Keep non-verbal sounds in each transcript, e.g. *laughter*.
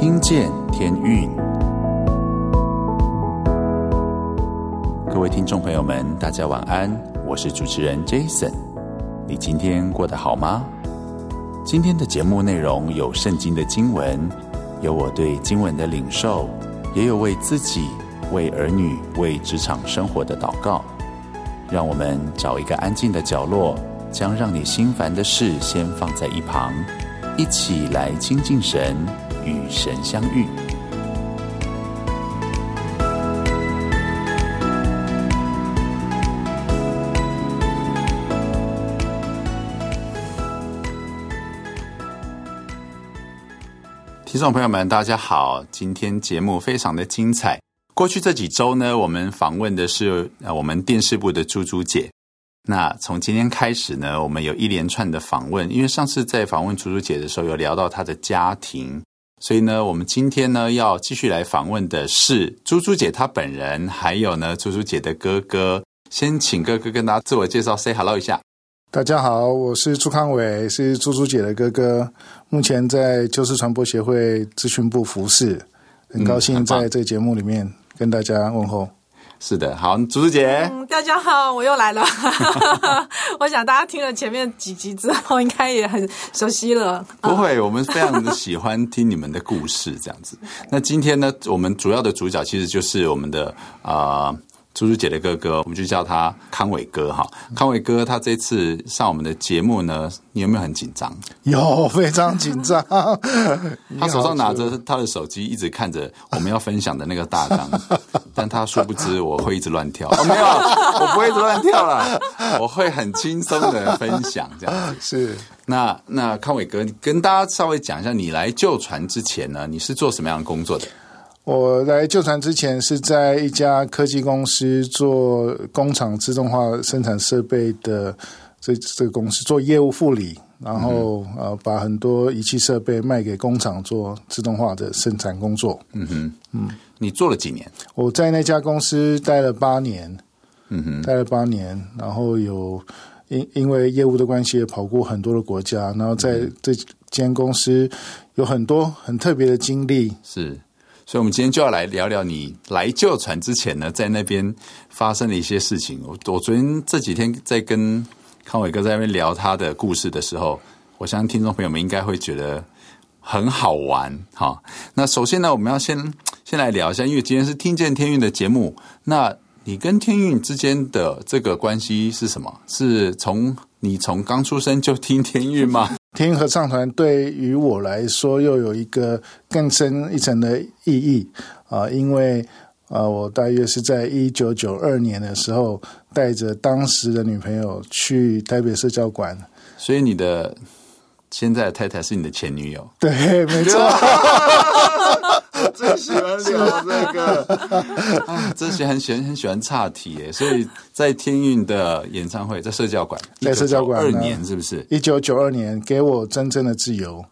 听见天运，各位听众朋友们，大家晚安，我是主持人 Jason。你今天过得好吗？今天的节目内容有圣经的经文，有我对经文的领受，也有为自己、为儿女、为职场生活的祷告。让我们找一个安静的角落，将让你心烦的事先放在一旁，一起来亲近神，与神相遇。听众朋友们，大家好，今天节目非常的精彩。过去这几周呢，我们访问的是呃我们电视部的猪猪姐。那从今天开始呢，我们有一连串的访问，因为上次在访问猪猪姐的时候，有聊到她的家庭，所以呢，我们今天呢要继续来访问的是猪猪姐她本人，还有呢猪猪姐的哥哥。先请哥哥跟大家自我介绍，say hello 一下。大家好，我是朱康伟，是猪猪姐的哥哥，目前在旧式传播协会咨询部服侍，很高兴在这个节目里面。嗯跟大家问候，是的，好，竹子姐，嗯，大家好，我又来了。*laughs* 我想大家听了前面几集之后，应该也很熟悉了。不会，我们非常的喜欢听你们的故事，这样子。那今天呢，我们主要的主角其实就是我们的啊。呃朱朱姐的哥哥，我们就叫他康伟哥哈。康伟哥，他这次上我们的节目呢，你有没有很紧张？有，非常紧张。*laughs* 他手上拿着他的手机，一直看着我们要分享的那个大纲，*laughs* 但他殊不知我会一直乱跳。哦，没有，我不会一直乱跳了，我会很轻松的分享这样。是，那那康伟哥，你跟大家稍微讲一下，你来救船之前呢，你是做什么样的工作的？我来旧船之前是在一家科技公司做工厂自动化生产设备的这这个公司做业务护理，然后呃把很多仪器设备卖给工厂做自动化的生产工作。嗯哼，嗯，你做了几年？我在那家公司待了八年。嗯哼，待了八年，然后有因因为业务的关系也跑过很多的国家，然后在这间公司有很多很特别的经历。是。所以，我们今天就要来聊聊你来救传之前呢，在那边发生的一些事情。我我昨天这几天在跟康伟哥在那边聊他的故事的时候，我相信听众朋友们应该会觉得很好玩。哈，那首先呢，我们要先先来聊一下，因为今天是听见天运的节目。那你跟天运之间的这个关系是什么？是从你从刚出生就听天运吗？天韵合唱团对于我来说又有一个更深一层的意义啊，因为啊，我大约是在一九九二年的时候带着当时的女朋友去台北社交馆，所以你的现在的太太是你的前女友？对，没错。*laughs* 我 *laughs* 最喜欢聊这个。*laughs* 啊，这些很喜欢很喜欢岔题耶，所以在天运的演唱会，在社交馆，在社交馆二年是不是？一九九二年给我真正的自由，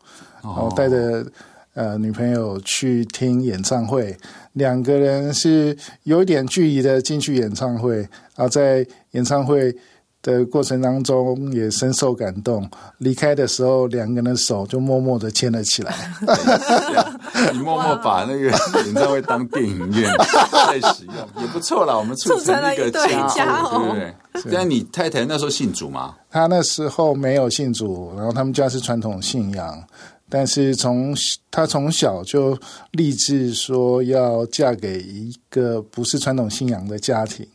然后带着呃女朋友去听演唱会，两个人是有点距离的进去演唱会，然后在演唱会。的过程当中也深受感动，离开的时候两个人的手就默默的牵了起来。*laughs* 你默默把那个演唱会当电影院在使用，也不错啦。我们促成一个家，对不对？但你太太那时候信主吗？她那时候没有信主，然后他们家是传统信仰，但是从她从小就立志说要嫁给一个不是传统信仰的家庭。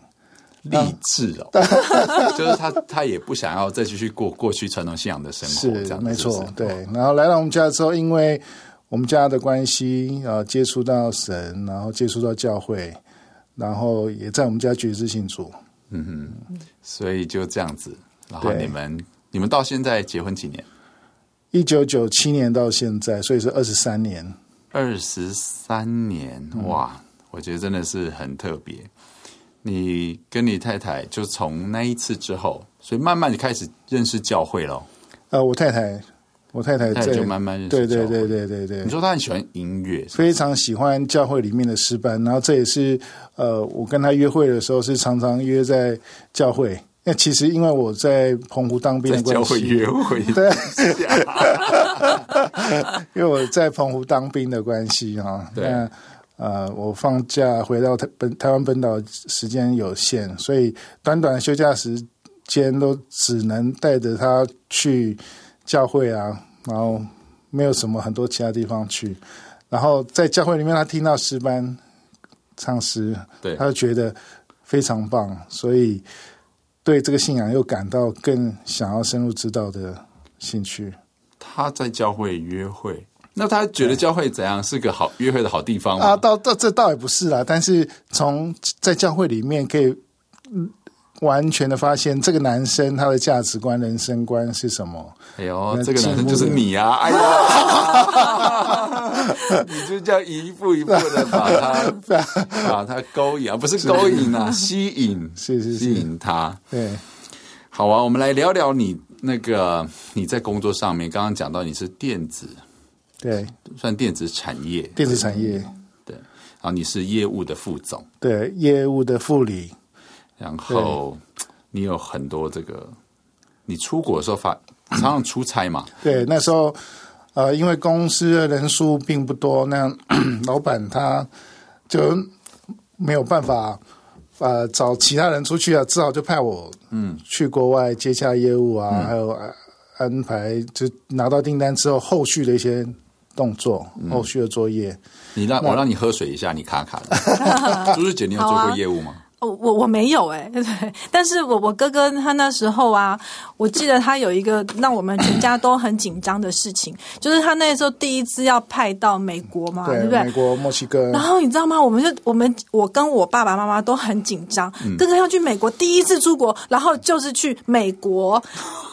励志哦，*laughs* 就是他，他也不想要再继续过过去传统信仰的生活，这样没错，对。然后来到我们家之后，因为我们家的关系，然后接触到神，然后接触到教会，然后也在我们家决志信主，嗯哼，所以就这样子。然后你们，你们到现在结婚几年？一九九七年到现在，所以是二十三年。二十三年，哇，我觉得真的是很特别。你跟你太太就从那一次之后，所以慢慢就开始认识教会了。呃，我太太，我太太在就慢慢认识。对对对对对对。你说她很喜欢音乐？非常喜欢教会里面的诗班，然后这也是呃，我跟她约会的时候是常常约在教会那其实因为我在澎湖当兵的关系，教会约会，对，*laughs* 因为我在澎湖当兵的关系哈，对，那呃，我放假回到台本台湾本岛时间有限，所以短短的休假时间都只能带着他去教会啊，然后没有什么很多其他地方去，然后在教会里面他听到诗班唱诗，对，他就觉得非常棒，所以。对这个信仰又感到更想要深入知道的兴趣。他在教会约会，那他觉得教会怎样是个好约会的好地方吗？啊，倒倒这倒也不是啦。但是从在教会里面可以完全的发现，这个男生他的价值观、人生观是什么？哎呦，这个男生就是你啊！哎呦，你就这样一步一步的把他把他勾引啊，不是勾引啊，吸引，是是是吸引他。对，好啊，我们来聊聊你那个你在工作上面，刚刚讲到你是电子，对，算电子产业，电子产业，对，然后你是业务的副总，对，业务的副理，然后你有很多这个，你出国的时候发。常常出差嘛？对，那时候呃，因为公司的人数并不多，那 *clears throat* 老板他就没有办法呃找其他人出去啊，只好就派我嗯去国外接洽业务啊，嗯、还有安排就拿到订单之后后续的一些动作，嗯、后续的作业。你让我让你喝水一下，你卡卡的。*laughs* 朱朱姐，你有做过业务吗？我我没有哎、欸，*laughs* 对，但是我我哥哥他那时候啊，我记得他有一个让我们全家都很紧张的事情，就是他那时候第一次要派到美国嘛，对，对不对？美国、墨西哥。然后你知道吗？我们就我们我跟我爸爸妈妈都很紧张，嗯、哥哥要去美国，第一次出国，然后就是去美国，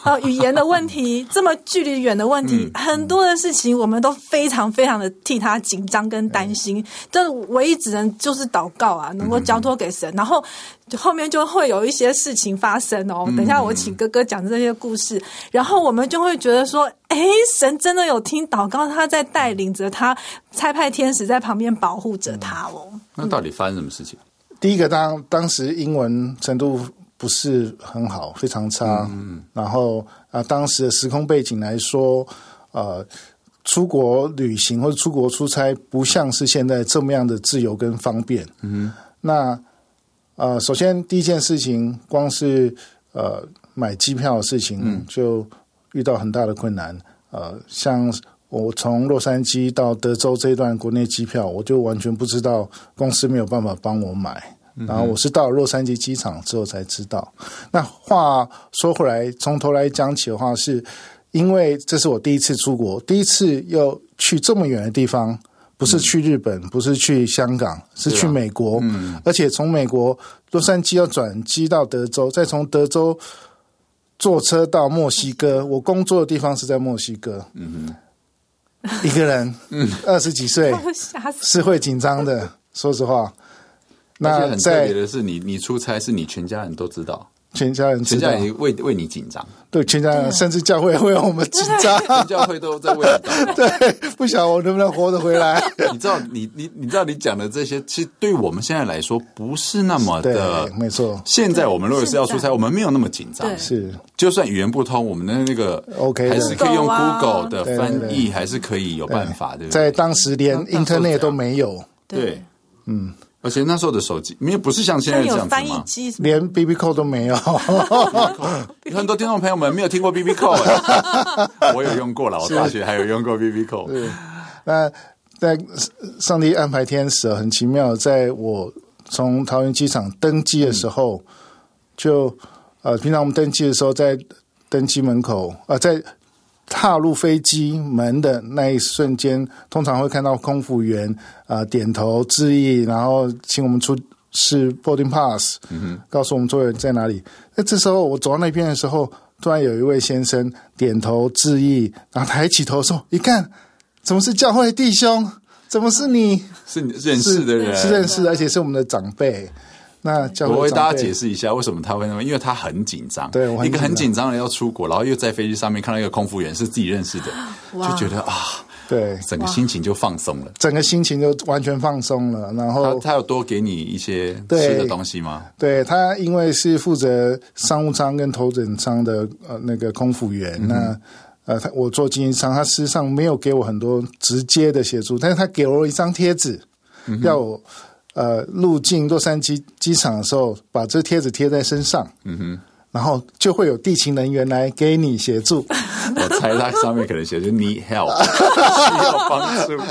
呃，语言的问题，这么距离远的问题，嗯、很多的事情，我们都非常非常的替他紧张跟担心，但唯一只能就是祷告啊，能够交托给神，然后。就后面就会有一些事情发生哦。等一下我请哥哥讲这些故事，嗯、然后我们就会觉得说，哎，神真的有听祷告，他在带领着他，差派天使在旁边保护着他哦。嗯、那到底发生什么事情？第一个当当时英文程度不是很好，非常差。嗯，然后啊、呃，当时的时空背景来说，呃，出国旅行或者出国出差，不像是现在这么样的自由跟方便。嗯，那。呃，首先第一件事情，光是呃买机票的事情就遇到很大的困难。嗯、呃，像我从洛杉矶到德州这一段国内机票，我就完全不知道，公司没有办法帮我买。然后我是到了洛杉矶机场之后才知道。那话说回来，从头来讲起的话，是因为这是我第一次出国，第一次要去这么远的地方。不是去日本，不是去香港，是去美国。嗯，而且从美国洛杉矶要转机到德州，再从德州坐车到墨西哥。我工作的地方是在墨西哥。嗯哼，一个人，嗯，二十几岁，*laughs* 是会紧张的。说实话，那很特别的是，你你出差是你全家人都知道。全家人，全家人为为你紧张，对，全家人甚至教会 *laughs* 会让我们紧张，全教会都在为你，对，不晓得我能不能活着回来。*laughs* 你知道，你你你知道，你讲的这些，其实对我们现在来说不是那么的，没错。现在我们如果是要出差，我们没有那么紧张，是，就算语言不通，我们的那个 OK，还是可以用 Google 的翻译，还是可以有办法，对不对？在当时连 Internet 都没有，对，嗯。而且那时候的手机，没有不是像现在这样子吗？连 BB Call 都没有。很多听众朋友们没有听过 BB Call，*laughs* 我有用过了，我大学还有用过 BB Call。那在上帝安排天使很奇妙，在我从桃园机场登机的时候，嗯、就呃，平常我们登机的时候，在登机门口啊、呃，在。踏入飞机门的那一瞬间，通常会看到空服员啊、呃、点头致意，然后请我们出示 boarding pass，告诉我们座位在哪里。那这时候我走到那边的时候，突然有一位先生点头致意，然后抬起头说：“一看，怎么是教会弟兄？怎么是你？是你认识的人，是，是认识的，而且是我们的长辈。”那我为大家解释一下，为什么他会那么？因为他很紧张。对，一个很紧张的人要出国，然后又在飞机上面看到一个空服员是自己认识的，就觉得啊，对，整个心情就放松了，整个心情就完全放松了。然后他他有多给你一些吃的东西吗？对，他因为是负责商务舱跟头等舱的呃那个空服员，嗯、那呃他我做经营商，他事实上没有给我很多直接的协助，但是他给了我一张贴纸，嗯、要我呃入境洛杉矶机场的时候把这贴纸贴在身上。嗯哼。然后就会有地勤人员来给你协助。*laughs* 我猜他上面可能写着 need help，*laughs* 需要帮助。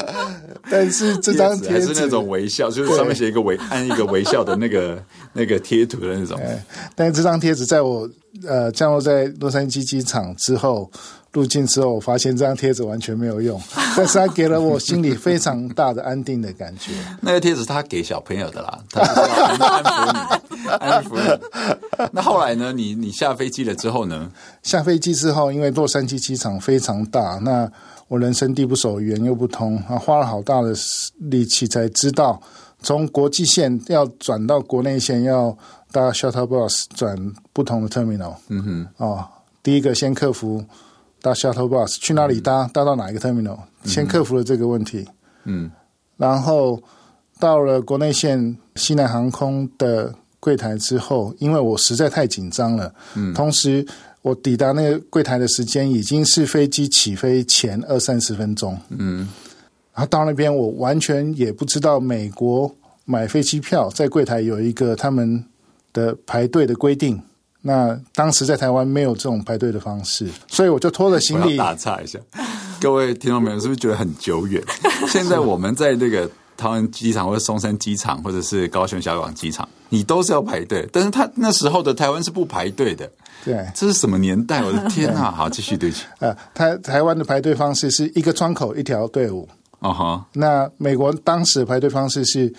但是这张贴纸还是那种微笑，就是上面写一个微按一个微笑的那个 *laughs* 那个贴图的那种。但是这张贴纸在我呃降落在洛杉矶机场之后。入境之后，我发现这张贴纸完全没有用，*laughs* 但是它给了我心里非常大的安定的感觉。那个贴纸他给小朋友的啦，他是安抚你，安抚你。那后来呢？你你下飞机了之后呢？下飞机之后，因为洛杉矶机场非常大，那我人生地不熟，语言又不通，啊，花了好大的力气才知道，从国际线要转到国内线，要搭 shuttle bus 转不同的 terminal。嗯哼，哦，第一个先克服。搭 shuttle bus 去哪里搭？搭到哪一个 terminal？先克服了这个问题。嗯，然后到了国内线西南航空的柜台之后，因为我实在太紧张了。嗯，同时我抵达那个柜台的时间已经是飞机起飞前二三十分钟。嗯，然后到那边我完全也不知道美国买飞机票在柜台有一个他们的排队的规定。那当时在台湾没有这种排队的方式，所以我就拖了行李。打岔一下，各位听众朋友，是不是觉得很久远？*laughs* 现在我们在那个桃园机场或者松山机场，或者是高雄小港机场，你都是要排队。但是他那时候的台湾是不排队的。对，这是什么年代？我的天啊！*laughs* 好，继续对不起。呃，台台湾的排队方式是一个窗口一条队伍。哦哈。那美国当时排队方式是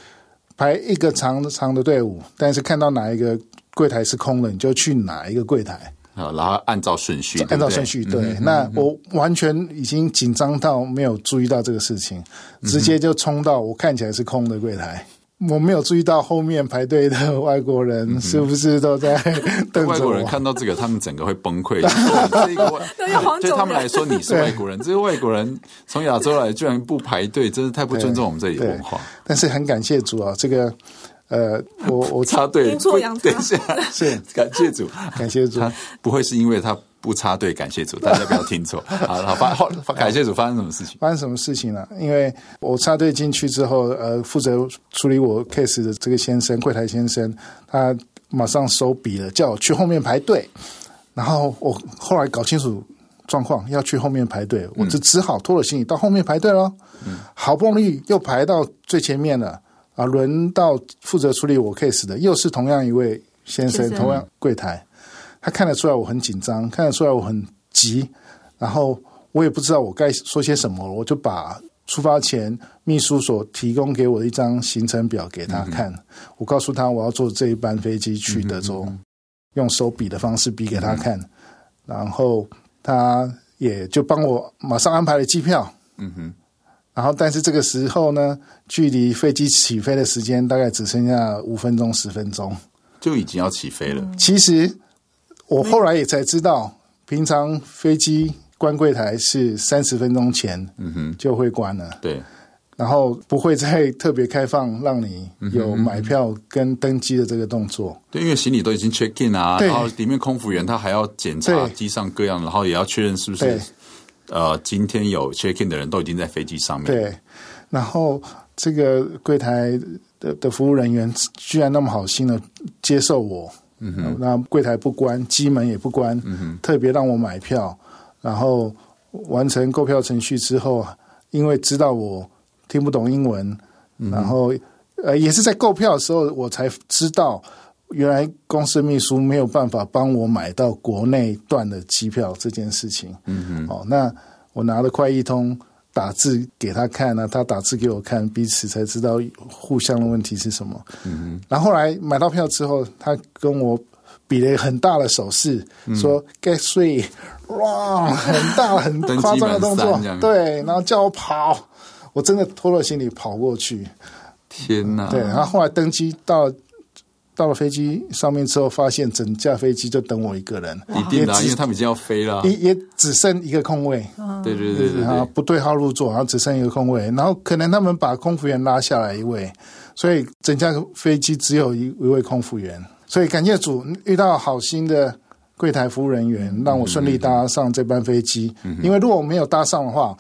排一个长长的队伍，但是看到哪一个。柜台是空的，你就去哪一个柜台啊？然后按照顺序，按照顺序。对，那我完全已经紧张到没有注意到这个事情，嗯、直接就冲到我看起来是空的柜台。我没有注意到后面排队的外国人是不是都在等着我。外国人看到这个，他们整个会崩溃。这 *laughs* 个对他们来说，你是外国人，这个外国人从亚洲来，居然不排队，真是太不尊重我们这里的文化。但是很感谢主啊，这个。呃，我我 *laughs* 插队，阴错阳差，等一下，是 *laughs* 感谢主，感谢主，他不会是因为他不插队，感谢主，*laughs* 大家不要听错。好，好，发好感谢主，发生什么事情？发生什么事情了？因为我插队进去之后，呃，负责处理我 case 的这个先生，柜台先生，他马上收笔了，叫我去后面排队。然后我后来搞清楚状况，要去后面排队，我就只好拖了行李到后面排队了。嗯，好不容易又排到最前面了。啊，轮到负责处理我 case 的，又是同样一位先生，同样柜台，他看得出来我很紧张，看得出来我很急，然后我也不知道我该说些什么，我就把出发前秘书所提供给我的一张行程表给他看，嗯、我告诉他我要坐这一班飞机去德州，嗯、用手比的方式比给他看，嗯、然后他也就帮我马上安排了机票。嗯哼。然后，但是这个时候呢，距离飞机起飞的时间大概只剩下五分钟、十分钟，就已经要起飞了。其实我后来也才知道，平常飞机关柜台是三十分钟前，嗯哼，就会关了。对，然后不会再特别开放让你有买票跟登机的这个动作。对，因为行李都已经 check in 啊，然后里面空服员他还要检查机上各样，然后也要确认是不是。呃，今天有 check in 的人都已经在飞机上面。对，然后这个柜台的的服务人员居然那么好心的接受我，嗯哼，那柜台不关，机门也不关，嗯哼，特别让我买票，然后完成购票程序之后，因为知道我听不懂英文，嗯，然后呃，也是在购票的时候我才知道。原来公司秘书没有办法帮我买到国内段的机票这件事情。嗯哼，哦，那我拿了快一通打字给他看呢，他打字给我看，彼此才知道互相的问题是什么。嗯哼，然后后来买到票之后，他跟我比了很大的手势，嗯、说 “get three”，哇，很大很夸张的动作，*laughs* 对，然后叫我跑，我真的拖了行李跑过去。天哪！对，然后后来登机到。到了飞机上面之后，发现整架飞机就等我一个人，一定的，因为他们已经要飞了，也也只剩一个空位。对对对对，啊，不对号入座，然后只剩一个空位，然后可能他们把空服员拉下来一位，所以整架飞机只有一一位空服员。所以感谢主，遇到好心的柜台服务人员，让我顺利搭上这班飞机。嗯、因为如果我没有搭上的话，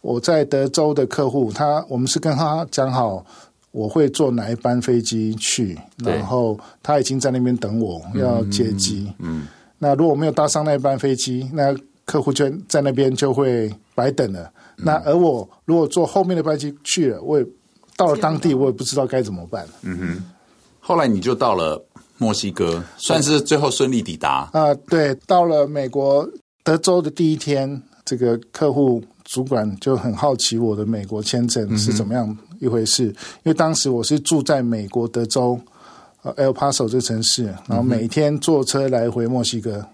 我在德州的客户，他我们是跟他讲好。我会坐哪一班飞机去，然后他已经在那边等我要接机。嗯，嗯，那如果没有搭上那一班飞机，那客户就在那边就会白等了。嗯、那而我如果坐后面的班机去了，我也到了当地，我也不知道该怎么办。嗯哼。后来你就到了墨西哥，算是最后顺利抵达。啊、呃，对，到了美国德州的第一天，这个客户主管就很好奇我的美国签证是怎么样。嗯一回事，因为当时我是住在美国德州呃 El Paso 这个城市，然后每天坐车来回墨西哥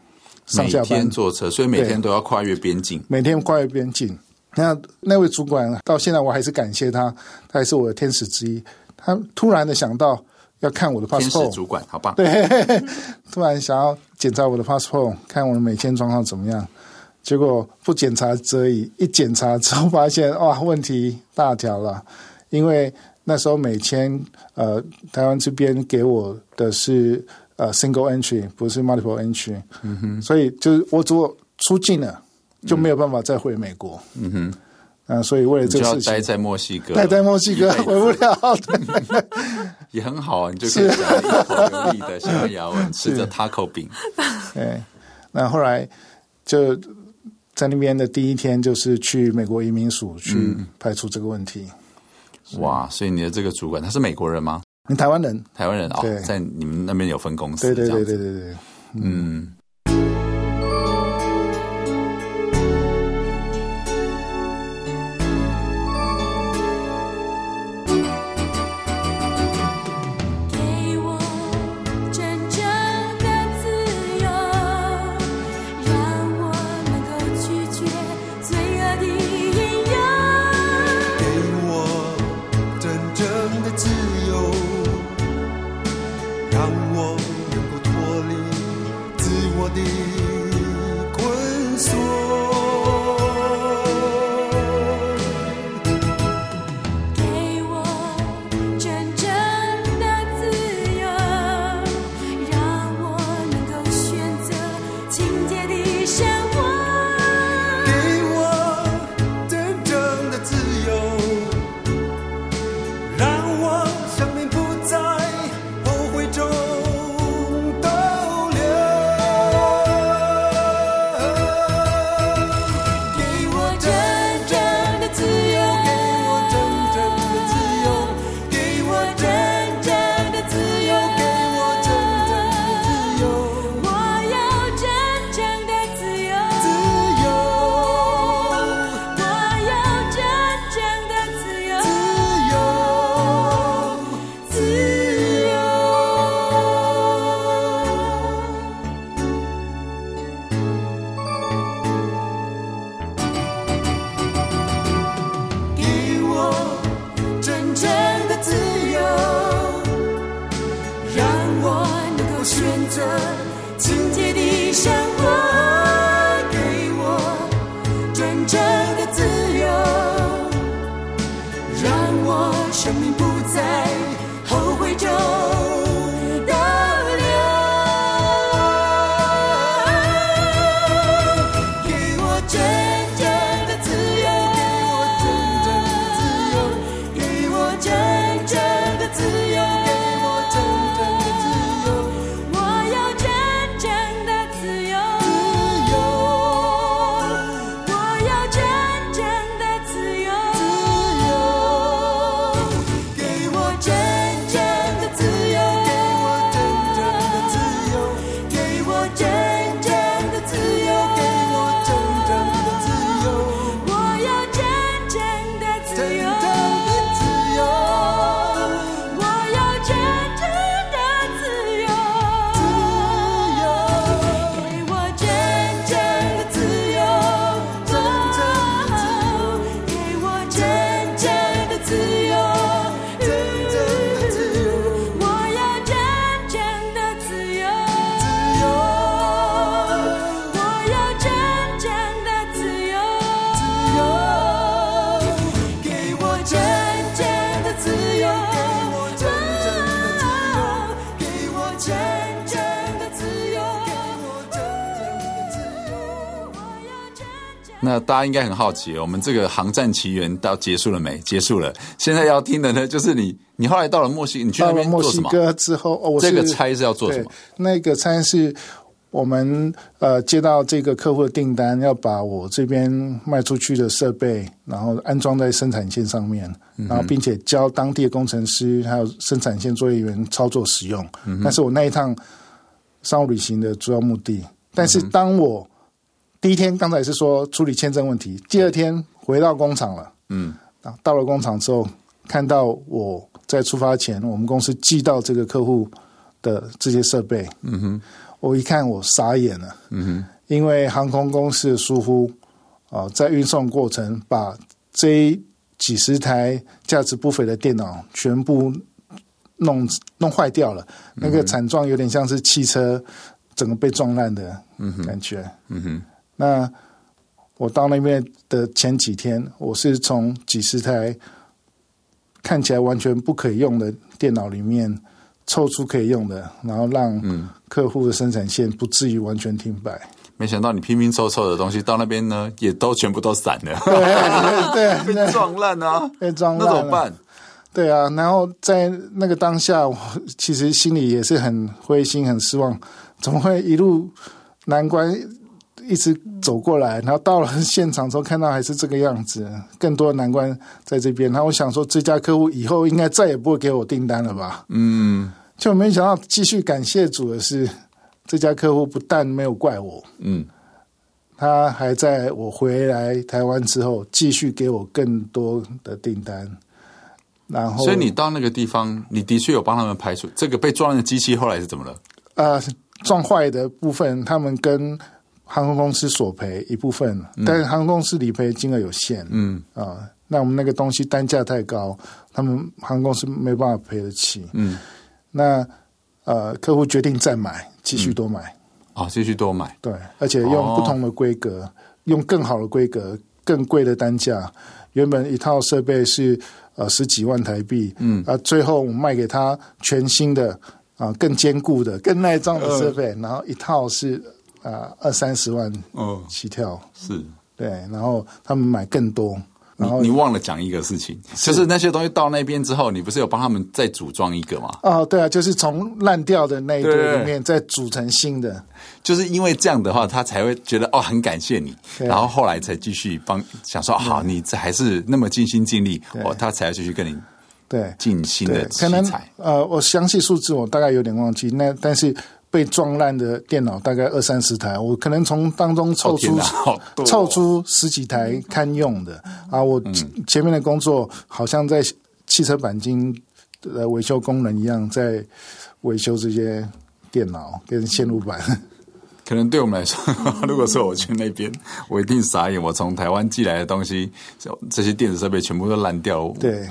上下班。每天坐车，所以每天都要跨越边境。每天跨越边境。那那位主管到现在我还是感谢他，他还是我的天使之一。他突然的想到要看我的 passport，主管好棒。对，*laughs* 突然想要检查我的 passport，看我的每天状况怎么样。结果不检查则已，一检查之后发现哇，问题大条了。因为那时候美签，呃，台湾这边给我的是呃 single entry，不是 multiple entry，嗯哼，所以就是我如果出境了，就没有办法再回美国，嗯哼，啊，所以为了这个事情，就要待在墨西哥，待在墨西哥回不了，*laughs* 也很好啊，你就可以讲一口流利的西班牙文，吃着 taco 饼，对，那后来就在那边的第一天，就是去美国移民署去排除这个问题。哇，所以你的这个主管他是美国人吗？你台湾人，台湾人哦，在你们那边有分公司，对对对对对对，嗯。家应该很好奇，我们这个航站奇缘到结束了没？结束了。现在要听的呢，就是你，你后来到了墨西，你去那边做什么？墨西哥之后，哦，我这个差是要做什么？那个差是我们呃接到这个客户的订单，要把我这边卖出去的设备，然后安装在生产线上面，然后并且教当地的工程师还有生产线作业员操作使用。那、嗯、是我那一趟商务旅行的主要目的。但是当我第一天刚才是说处理签证问题，第二天回到工厂了。嗯，啊，到了工厂之后，看到我在出发前，我们公司寄到这个客户的这些设备。嗯哼，我一看我傻眼了。嗯哼，因为航空公司的疏忽啊，在运送过程把这几十台价值不菲的电脑全部弄弄坏掉了。嗯、那个惨状有点像是汽车整个被撞烂的感觉。嗯哼。嗯哼那我到那边的前几天，我是从几十台看起来完全不可以用的电脑里面抽出可以用的，然后让客户的生产线不至于完全停摆。没想到你拼拼凑凑的东西到那边呢，也都全部都散了，对，对，*laughs* 被撞烂啊，被撞烂，那怎么办？对啊，然后在那个当下，我其实心里也是很灰心、很失望，怎么会一路难关？一直走过来，然后到了现场之后，看到还是这个样子，更多的难关在这边。然后我想说，这家客户以后应该再也不会给我订单了吧？嗯，就没想到继续感谢主的是，这家客户不但没有怪我，嗯，他还在我回来台湾之后，继续给我更多的订单。然后，所以你到那个地方，你的确有帮他们排除这个被撞的机器，后来是怎么了？呃，撞坏的部分，他们跟航空公司索赔一部分，但是航空公司理赔金额有限。嗯啊，那我们那个东西单价太高，他们航空公司没办法赔得起。嗯，那呃，客户决定再买，继续多买。啊、嗯，继续多买。对，而且用不同的规格，哦、用更好的规格，更贵的单价。原本一套设备是呃十几万台币，嗯啊，最后我们卖给他全新的啊，更坚固的、更耐脏的设备，呃、然后一套是。啊，二三十万哦，起跳、哦、是，对，然后他们买更多，然后你，你忘了讲一个事情，就是那些东西到那边之后，你不是有帮他们再组装一个吗？哦，对啊，就是从烂掉的那一堆里面再组成新的，就是因为这样的话，他才会觉得哦，很感谢你，然后后来才继续帮，想说好，你这还是那么尽心尽力，哦，他才要继续跟你对尽心的器材。呃，我详细数字我大概有点忘记，那但是。被撞烂的电脑大概二三十台，我可能从当中凑出凑出十几台堪用的啊。我前面的工作好像在汽车钣金呃维修工人一样，在维修这些电脑跟线路板。可能对我们来说，如果说我去那边，我一定傻眼。我从台湾寄来的东西，这些电子设备全部都烂掉。对。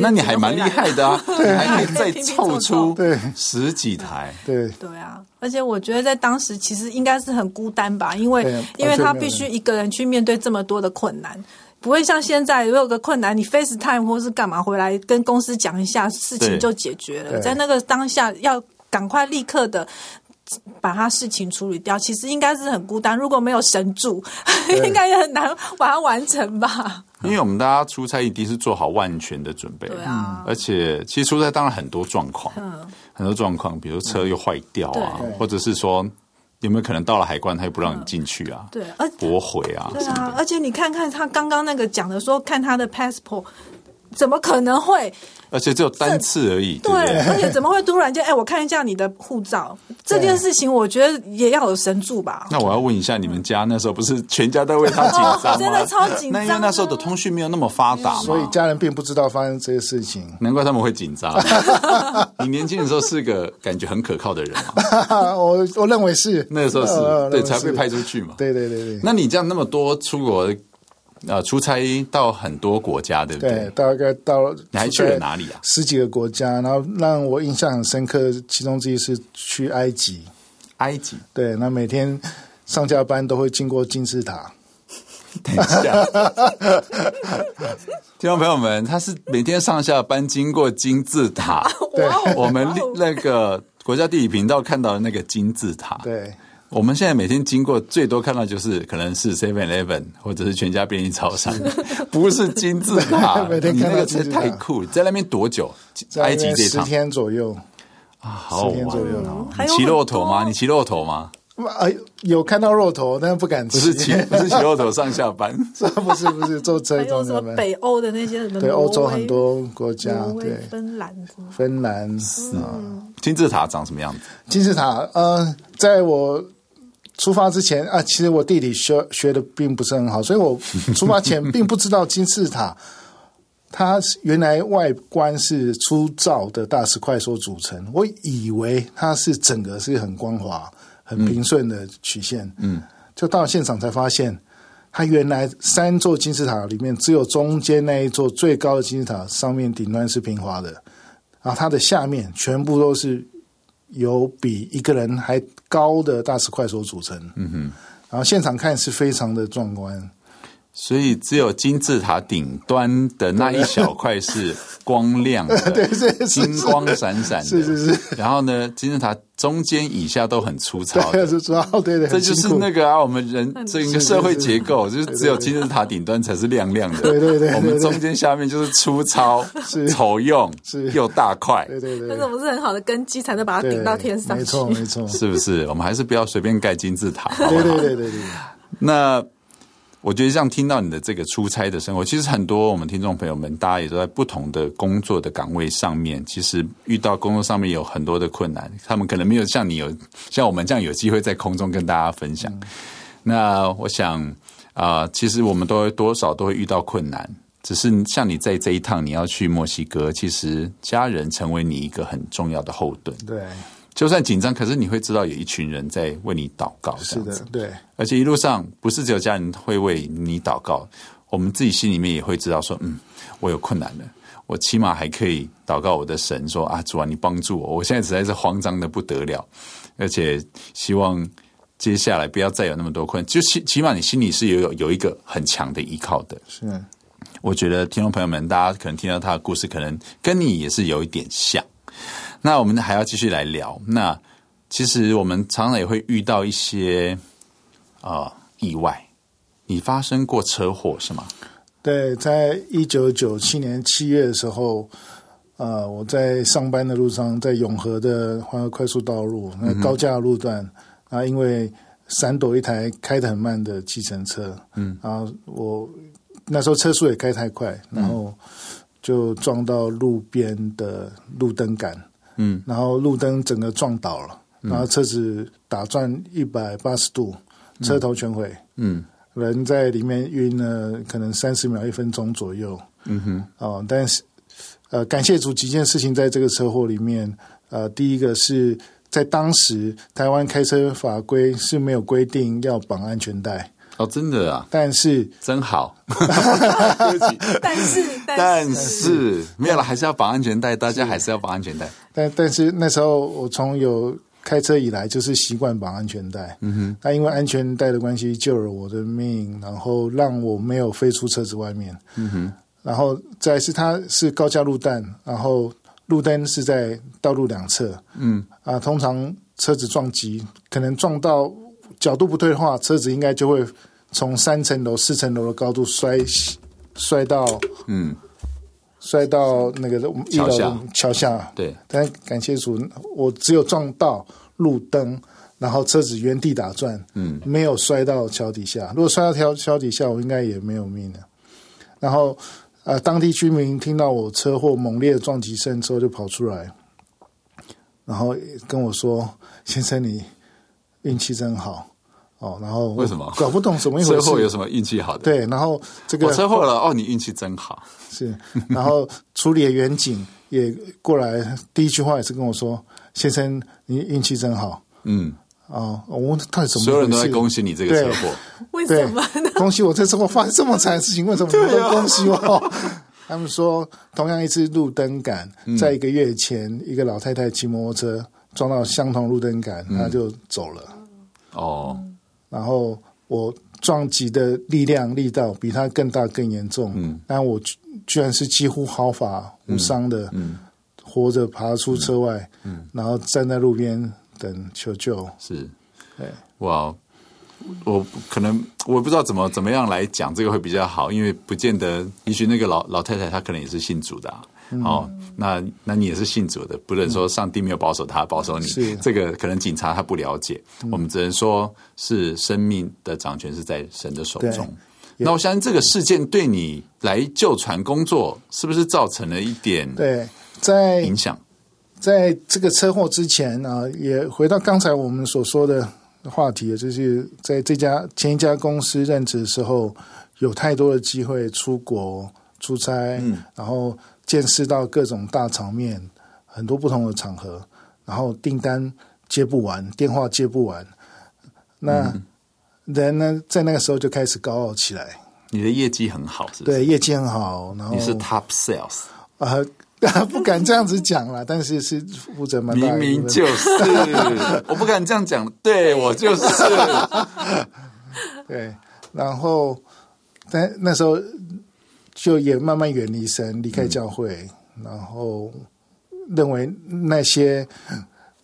那你还蛮厉害的啊，*laughs* 对，还可以再凑出对。十几台，对。对啊，而且我觉得在当时其实应该是很孤单吧，因为因为他必须一个人去面对这么多的困难，不会像现在如果有个困难你 FaceTime 或是干嘛回来跟公司讲一下事情就解决了，在那个当下要赶快立刻的把他事情处理掉，其实应该是很孤单，如果没有神助，应该也很难把它完成吧。因为我们大家出差一定是做好万全的准备，对啊，而且其实出差当然很多状况，嗯、很多状况，比如车又坏掉啊，或者是说有没有可能到了海关他又不让你进去啊？对，而驳回啊，对啊，而且你看看他刚刚那个讲的说，看他的 passport。怎么可能会？而且只有单次而已。对，而且怎么会突然间？哎，我看一下你的护照，这件事情，我觉得也要有神助吧。*laughs* 那我要问一下，你们家那时候不是全家都为他紧张吗？*laughs* 真的超紧张。那因为那时候的通讯没有那么发达嘛，所以家人并不知道发生这些事情。难怪他们会紧张。*laughs* 你年轻的时候是个感觉很可靠的人嘛？我我认为是。那个时候是对才被派出去嘛？对对对对。那你这样那么多出国？呃，出差到很多国家，对不对？对，大概到了。你还去了哪里啊？十几个国家，然后让我印象很深刻，其中之一是去埃及。埃及。对，那每天上下班都会经过金字塔。*laughs* 等一下，*laughs* 听众朋友们，他是每天上下班经过金字塔。*laughs* 对，我们那个国家地理频道看到的那个金字塔。对。我们现在每天经过最多看到就是可能是 Seven Eleven 或者是全家便利超商，*laughs* 不是金字塔。*laughs* 每天看到金字塔太酷，在那边多久？埃及这十天左右啊，好，十天左右。你骑骆驼吗？你骑骆驼吗？啊，有看到骆驼，但是不敢骑。不是骑，*laughs* 不是骑骆驼上下班，不是不是坐车。还有什么北欧的那些什么？对，欧洲很多国家，对，芬兰，芬兰是啊。金字塔长什么样子？金字塔，呃，在我出发之前啊，其实我地理学学的并不是很好，所以我 *laughs* 出发前并不知道金字塔，它原来外观是粗糙的大石块所组成，我以为它是整个是很光滑。很平顺的曲线，嗯，嗯，就到现场才发现，它原来三座金字塔里面，只有中间那一座最高的金字塔上面顶端是平滑的，然后它的下面全部都是有比一个人还高的大石块所组成，嗯哼，然后现场看是非常的壮观。所以只有金字塔顶端的那一小块是光亮的，*laughs* 金光闪闪的，是是是。然后呢，金字塔中间以下都很粗糙，对，粗糙，对对。这就是那个啊，我们人这一个社会结构，就是只有金字塔顶端才是亮亮的，对对对。我们中间下面就是粗糙、丑用，是又大块，对对对。但是我们是很好的根基，才能把它顶到天上去，没错没错，是不是？我们还是不要随便盖金字塔，对对对对对。那。我觉得这样听到你的这个出差的生活，其实很多我们听众朋友们，大家也都在不同的工作的岗位上面，其实遇到工作上面有很多的困难，他们可能没有像你有像我们这样有机会在空中跟大家分享。嗯、那我想啊、呃，其实我们都会多少都会遇到困难，只是像你在这一趟你要去墨西哥，其实家人成为你一个很重要的后盾。对。就算紧张，可是你会知道有一群人在为你祷告。是的，对。而且一路上不是只有家人会为你祷告，我们自己心里面也会知道说，嗯，我有困难了，我起码还可以祷告我的神说啊，主啊，你帮助我，我现在实在是慌张的不得了，而且希望接下来不要再有那么多困难，就起起码你心里是有有有一个很强的依靠的。是，我觉得听众朋友们，大家可能听到他的故事，可能跟你也是有一点像。那我们还要继续来聊。那其实我们常常也会遇到一些啊、呃、意外。你发生过车祸是吗？对，在一九九七年七月的时候，呃，我在上班的路上，在永和的环河快速道路那高架路段，啊、嗯，因为闪躲一台开得很慢的计程车，嗯，然后我那时候车速也开太快，然后就撞到路边的路灯杆。嗯，然后路灯整个撞倒了，嗯、然后车子打转一百八十度，车头全毁。嗯，人在里面晕了，可能三十秒、一分钟左右。嗯哼，哦，但是呃，感谢主，几件事情在这个车祸里面。呃，第一个是在当时台湾开车法规是没有规定要绑安全带。哦，真的啊！但是真好，对不起，但是但是没有了，还是要绑安全带，大家还是要绑安全带。但但是那时候我从有开车以来就是习惯绑安全带。嗯哼，那因为安全带的关系救了我的命，然后让我没有飞出车子外面。嗯哼，然后再是它是高架路段，然后路灯是在道路两侧。嗯啊，通常车子撞击可能撞到角度不对的话，车子应该就会。从三层楼、四层楼的高度摔摔到，嗯，摔到那个一楼桥，桥下。对，但感谢主，我只有撞到路灯，然后车子原地打转，嗯，没有摔到桥底下。如果摔到桥桥底下，我应该也没有命了。然后，呃，当地居民听到我车祸猛烈的撞击声之后，就跑出来，然后跟我说：“先生，你运气真好。”哦，然后为什么搞不懂什么一回事？*laughs* 车祸有什么运气好的？对，然后这个我车祸了哦，你运气真好。是，然后处理的员警也过来，第一句话也是跟我说：“先生，你运气真好。”嗯，哦，我问他到底怎么？所有人都在恭喜你这个车祸，为什么呢？恭喜我这车祸发生这么惨的事情，为什么都恭喜我？*laughs* 他们说，同样一次路灯杆，在一个月前，一个老太太骑摩托车撞到相同路灯杆，她就走了。哦。然后我撞击的力量力道比他更大更严重，嗯，但我居然是几乎毫发无伤的，活着爬出车外，嗯，然后站在路边等求救。是，对，哇，我可能我不知道怎么怎么样来讲这个会比较好，因为不见得，也许那个老老太太她可能也是信主的，哦，那那你也是信主的，不能说上帝没有保守他，保守你，是。这个可能警察他不了解，嗯、我们只能说是生命的掌权是在神的手中。那我相信这个事件对你来救船工作是不是造成了一点对在影响？在这个车祸之前啊，也回到刚才我们所说的话题，就是在这家前一家公司任职的时候，有太多的机会出国出差，嗯，然后见识到各种大场面，很多不同的场合，然后订单接不完，电话接不完，那。嗯人呢，在那个时候就开始高傲起来。你的业绩很好，是不是？对，业绩很好。然后你是 top sales 啊，*laughs* 不敢这样子讲了，但是是负责蛮大的。明明就是，*laughs* 我不敢这样讲。对，我就是。*laughs* 对，然后但那时候就也慢慢远离神，离开教会，嗯、然后认为那些。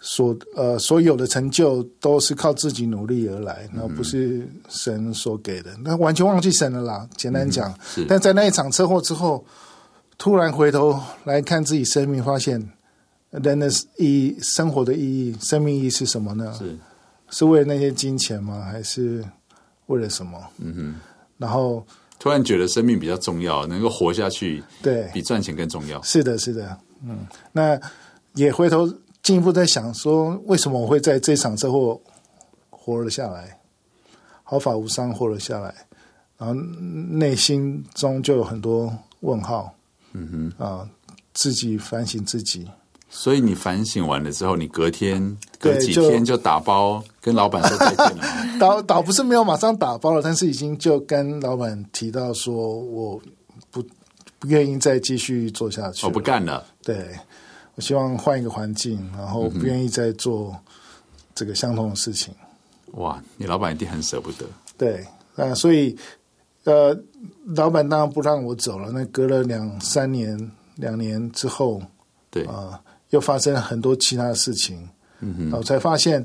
所呃所有的成就都是靠自己努力而来，那不是神所给的，那完全忘记神了啦。简单讲，嗯、但在那一场车祸之后，突然回头来看自己生命，发现人的意义、生活的意义、生命意义是什么呢？是是为了那些金钱吗？还是为了什么？嗯哼。然后突然觉得生命比较重要，能够活下去，对，比赚钱更重要。是的，是的，嗯。那也回头。进一步在想说，为什么我会在这场车祸活了下来，毫发无伤活了下来，然后内心中就有很多问号。嗯哼，啊，自己反省自己。所以你反省完了之后，你隔天隔几天就打包跟老板说再见了。*laughs* 倒倒不是没有马上打包了，但是已经就跟老板提到说，我不不愿意再继续做下去，我不干了。对。我希望换一个环境，然后不愿意再做这个相同的事情。哇，你老板一定很舍不得。对，那，所以呃，老板当然不让我走了。那隔了两三年、两年之后，对啊、呃，又发生了很多其他的事情。嗯哼，我才发现，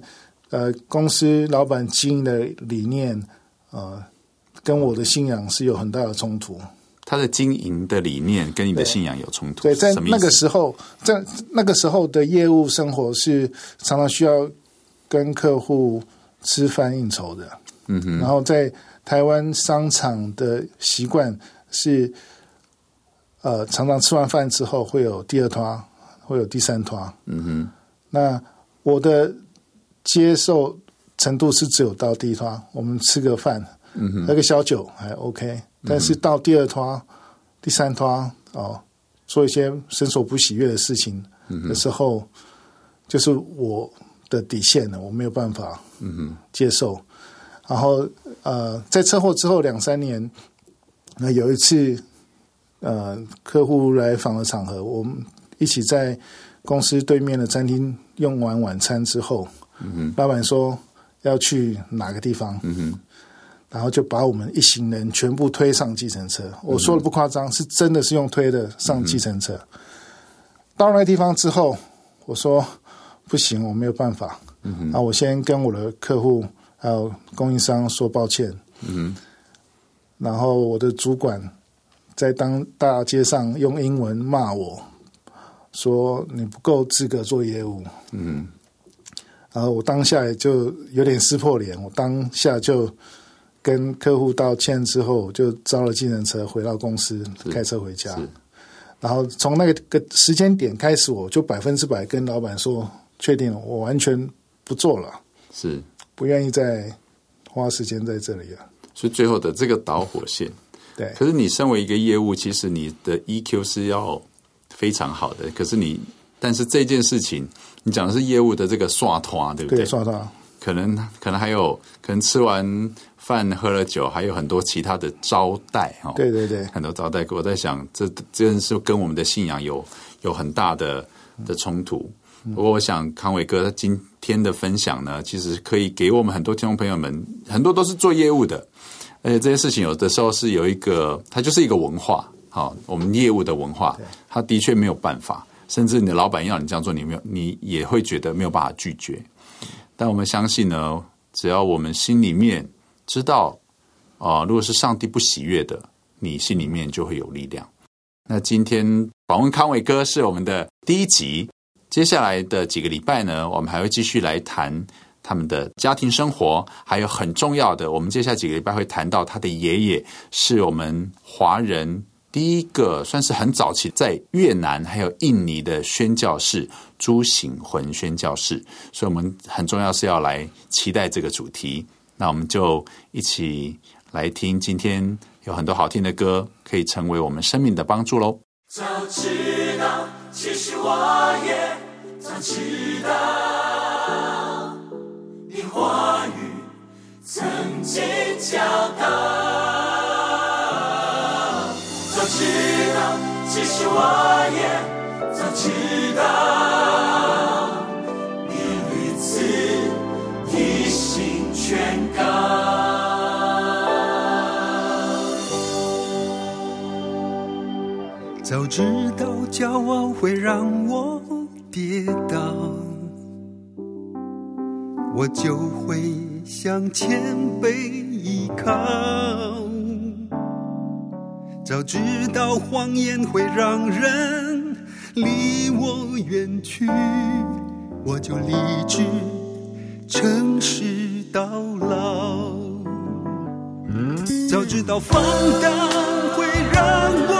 呃，公司老板经营的理念，呃，跟我的信仰是有很大的冲突。他的经营的理念跟你的信仰有冲突。对，在那个时候，在那个时候的业务生活是常常需要跟客户吃饭应酬的。嗯哼。然后在台湾商场的习惯是，呃，常常吃完饭之后会有第二团，会有第三团。嗯哼。那我的接受程度是只有到第一团，我们吃个饭，嗯哼，喝个小酒还 OK。但是到第二摊、第三摊哦，做一些伸手不喜悦的事情的时候，就是我的底线了，我没有办法接受。然后呃，在车祸之后两三年，那有一次呃，客户来访的场合，我们一起在公司对面的餐厅用完晚餐之后，老板说要去哪个地方？然后就把我们一行人全部推上计程车。我说的不夸张，是真的是用推的上计程车。到那个地方之后，我说不行，我没有办法。嗯，那我先跟我的客户还有供应商说抱歉。嗯，然后我的主管在当大街上用英文骂我说你不够资格做业务。嗯，然后我当下也就有点撕破脸，我当下就。跟客户道歉之后，就招了计程车回到公司，开车回家。然后从那个个时间点开始，我就百分之百跟老板说，确定了，我完全不做了，是不愿意再花时间在这里了。所以最后的这个导火线，对。可是你身为一个业务，其实你的 EQ 是要非常好的。可是你，但是这件事情，你讲的是业务的这个刷团，对不对？对，刷团。可能可能还有可能吃完饭喝了酒，还有很多其他的招待哈。对对对，很多招待。我在想，这真是跟我们的信仰有有很大的的冲突。不过，我想康伟哥他今天的分享呢，其实可以给我们很多听众朋友们，很多都是做业务的，而且这些事情有的时候是有一个，它就是一个文化。好，我们业务的文化，他的确没有办法，甚至你的老板要你这样做，你没有，你也会觉得没有办法拒绝。但我们相信呢，只要我们心里面知道，啊、呃，如果是上帝不喜悦的，你心里面就会有力量。那今天访问康伟哥是我们的第一集，接下来的几个礼拜呢，我们还会继续来谈他们的家庭生活，还有很重要的，我们接下来几个礼拜会谈到他的爷爷是我们华人。第一个算是很早期在越南还有印尼的宣教士朱醒魂宣教士，所以我们很重要是要来期待这个主题。那我们就一起来听，今天有很多好听的歌，可以成为我们生命的帮助喽。早知道，其实我也早知道，你话语曾经教导。知道，其实我也早知道，骄傲会让我跌倒，我就会向谦卑依靠。早知道谎言会让人离我远去，我就立志诚实到老。早知道放荡会让我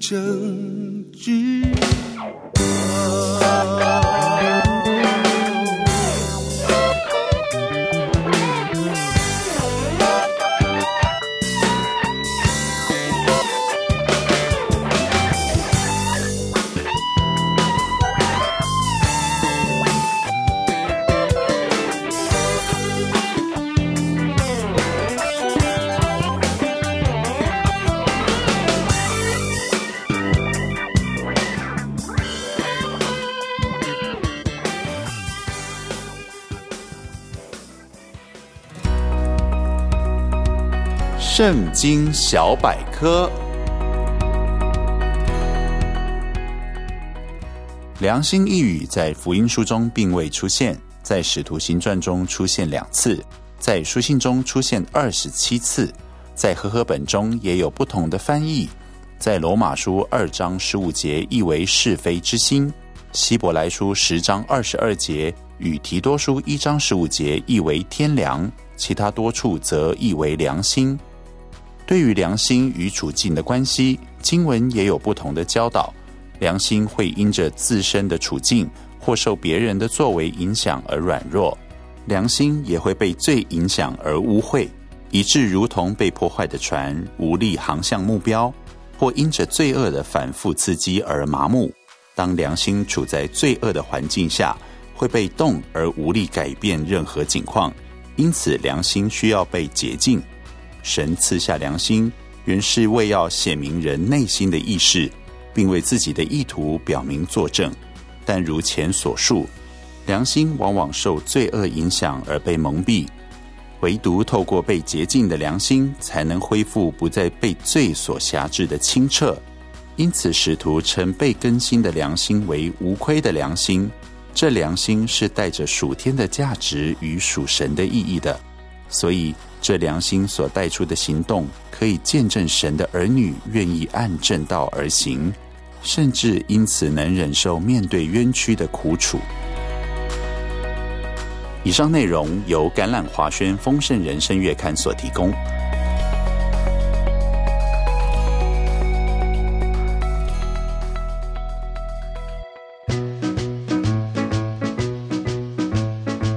证据经小百科。良心一语在福音书中并未出现，在使徒行传中出现两次，在书信中出现二十七次，在和合本中也有不同的翻译。在罗马书二章十五节译为是非之心，希伯来书十章二十二节与提多书一章十五节译为天良，其他多处则译为良心。对于良心与处境的关系，经文也有不同的教导。良心会因着自身的处境或受别人的作为影响而软弱，良心也会被罪影响而污秽，以致如同被破坏的船，无力航向目标，或因着罪恶的反复刺激而麻木。当良心处在罪恶的环境下，会被动而无力改变任何境况，因此良心需要被洁净。神赐下良心，原是为要显明人内心的意识。并为自己的意图表明作证，但如前所述，良心往往受罪恶影响而被蒙蔽，唯独透过被洁净的良心，才能恢复不再被罪所辖制的清澈。因此，使徒称被更新的良心为无亏的良心，这良心是带着属天的价值与属神的意义的，所以这良心所带出的行动。可以见证神的儿女愿意按正道而行，甚至因此能忍受面对冤屈的苦楚。以上内容由橄榄华轩丰盛人生月刊所提供。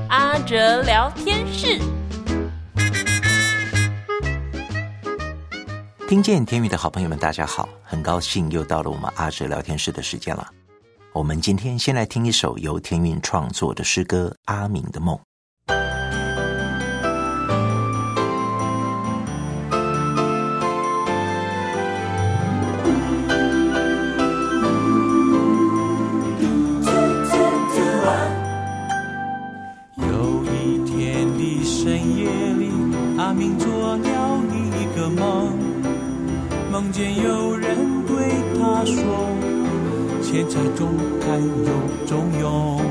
阿哲聊天听见天宇的好朋友们，大家好，很高兴又到了我们阿哲聊天室的时间了。我们今天先来听一首由天韵创作的诗歌《阿明的梦》。有一天的深夜里，阿明做了一个梦。梦见有人对他说：“钱财中看有重用。”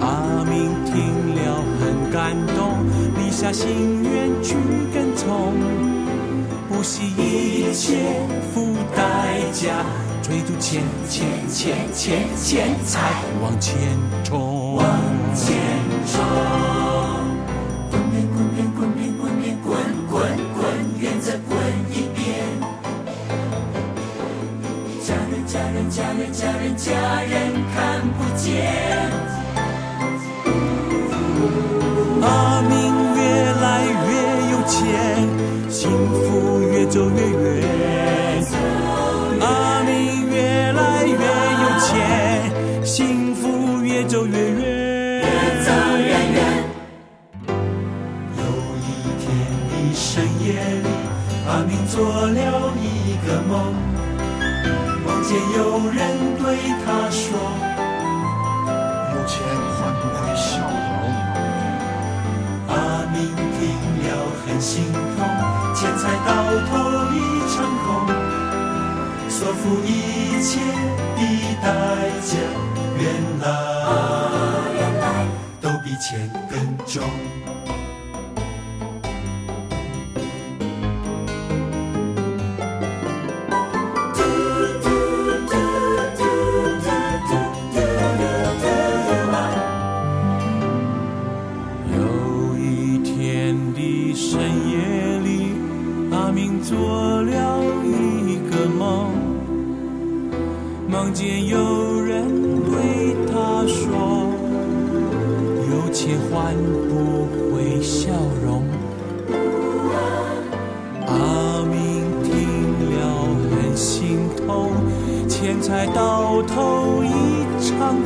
阿明听了很感动，立下心愿去跟从，不惜一切付代价，追逐钱钱钱钱钱财，往前冲，往前冲。走越远。阿明越来越有钱，幸福越走越远。越走越远。有一天的深夜里，阿明做了一个梦，梦见有人。对他说：“有钱换不回笑容。”阿明听了很心痛，钱财到头一场空，所付一切的代价，原来原来都比钱更重。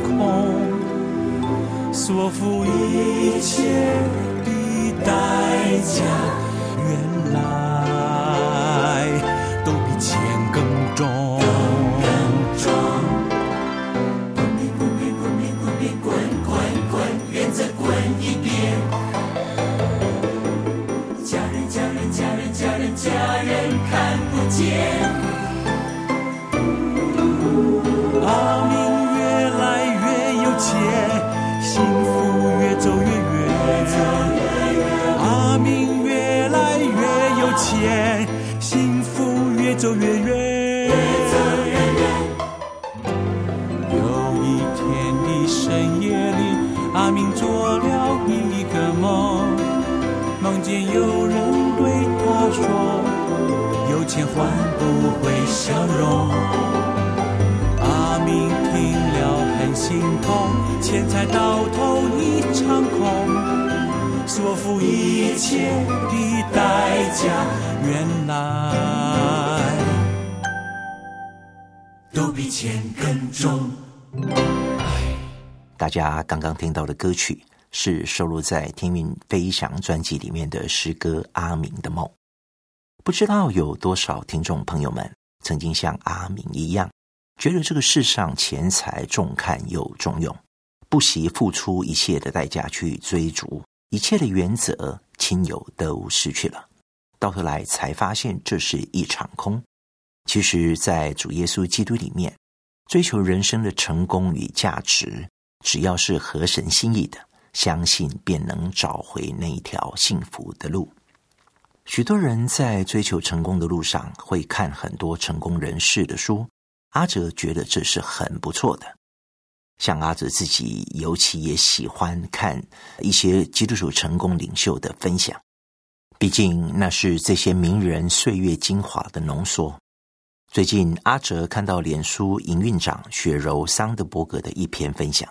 空，所付一切的代价，原来。笑容。”阿明听了很心痛，钱财到头一场空。所付一切的代价，原来都比钱更重。大家刚刚听到的歌曲是收录在《天韵飞翔》专辑里面的诗歌《阿明的梦》。不知道有多少听众朋友们曾经像阿明一样，觉得这个世上钱财重看又重用，不惜付出一切的代价去追逐。一切的原则，亲友都失去了，到头来才发现这是一场空。其实，在主耶稣基督里面，追求人生的成功与价值，只要是合神心意的，相信便能找回那一条幸福的路。许多人在追求成功的路上，会看很多成功人士的书，阿哲觉得这是很不错的。像阿哲自己，尤其也喜欢看一些基督徒成功领袖的分享，毕竟那是这些名人岁月精华的浓缩。最近，阿哲看到脸书营运长雪柔桑德伯格的一篇分享，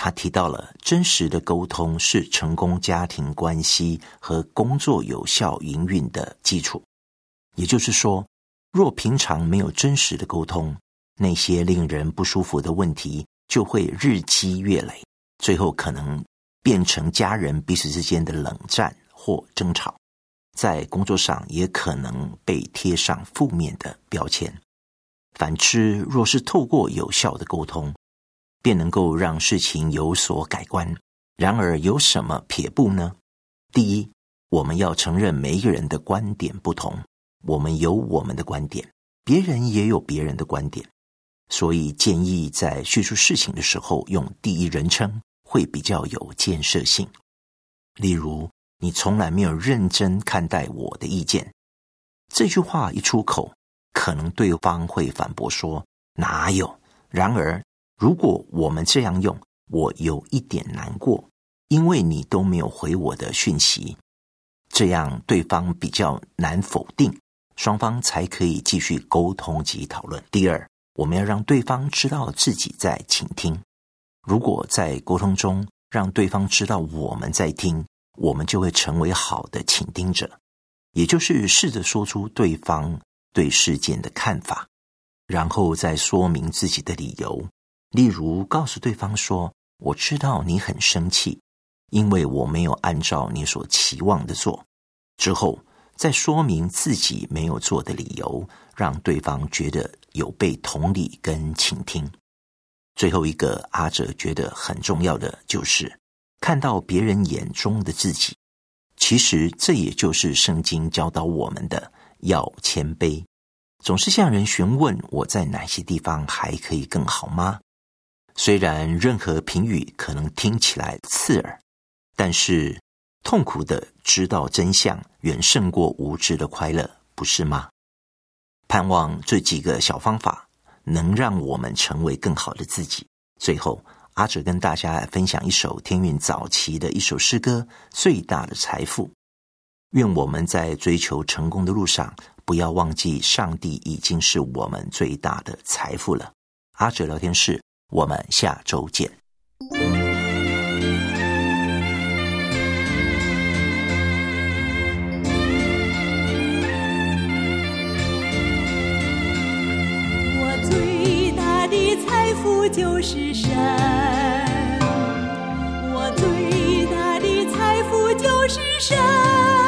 他提到了真实的沟通是成功家庭关系和工作有效营运的基础。也就是说，若平常没有真实的沟通，那些令人不舒服的问题，就会日积月累，最后可能变成家人彼此之间的冷战或争吵，在工作上也可能被贴上负面的标签。反之，若是透过有效的沟通，便能够让事情有所改观。然而，有什么撇步呢？第一，我们要承认每一个人的观点不同，我们有我们的观点，别人也有别人的观点。所以建议在叙述事情的时候用第一人称，会比较有建设性。例如，你从来没有认真看待我的意见，这句话一出口，可能对方会反驳说：“哪有？”然而，如果我们这样用，我有一点难过，因为你都没有回我的讯息，这样对方比较难否定，双方才可以继续沟通及讨论。第二。我们要让对方知道自己在倾听。如果在沟通中让对方知道我们在听，我们就会成为好的倾听者，也就是试着说出对方对事件的看法，然后再说明自己的理由。例如，告诉对方说：“我知道你很生气，因为我没有按照你所期望的做。”之后再说明自己没有做的理由，让对方觉得。有被同理跟倾听。最后一个，阿哲觉得很重要的就是看到别人眼中的自己。其实这也就是圣经教导我们的：要谦卑，总是向人询问我在哪些地方还可以更好吗？虽然任何评语可能听起来刺耳，但是痛苦的知道真相远胜过无知的快乐，不是吗？盼望这几个小方法能让我们成为更好的自己。最后，阿哲跟大家分享一首天韵早期的一首诗歌《最大的财富》。愿我们在追求成功的路上，不要忘记上帝已经是我们最大的财富了。阿哲聊天室，我们下周见。我最大的财富就是神，我最大的财富就是神。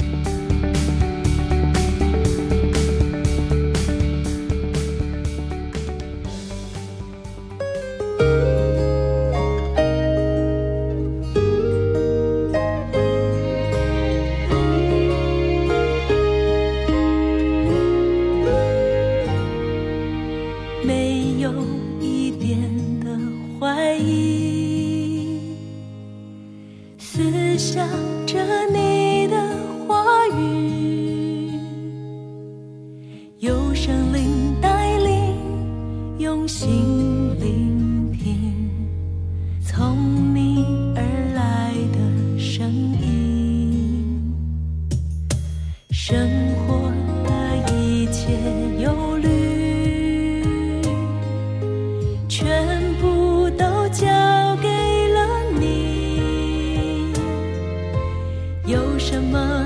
什么。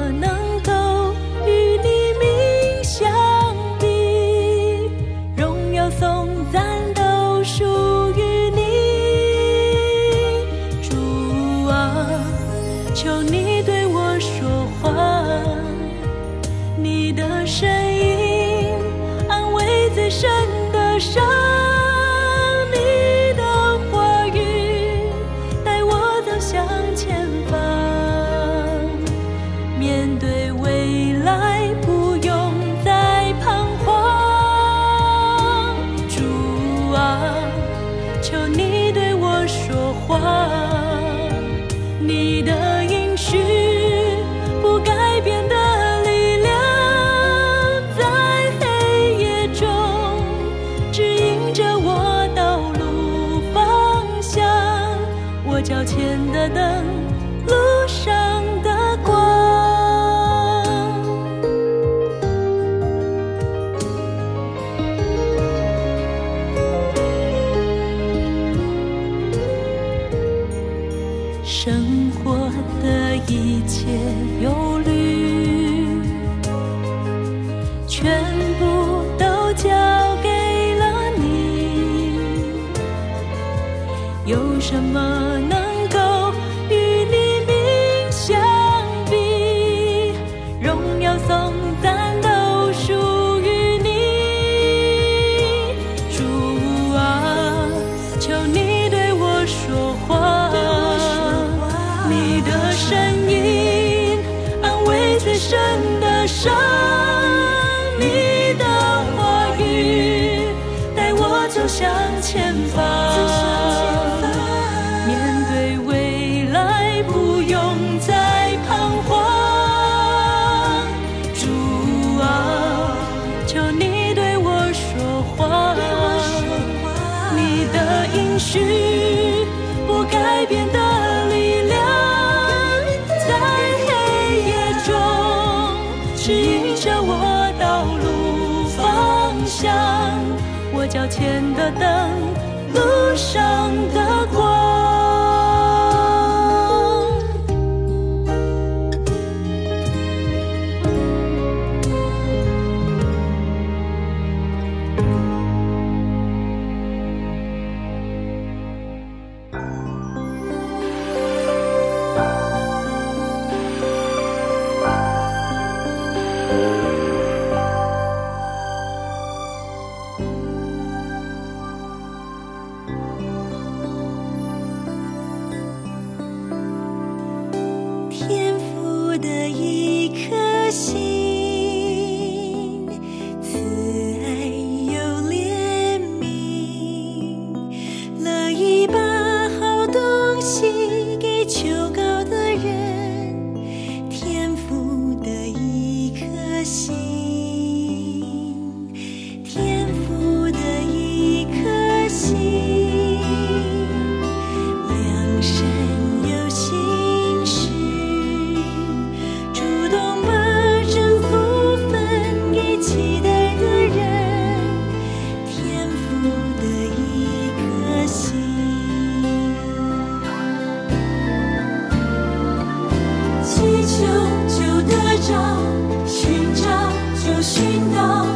向前方。的灯，路上的找，寻找就寻到，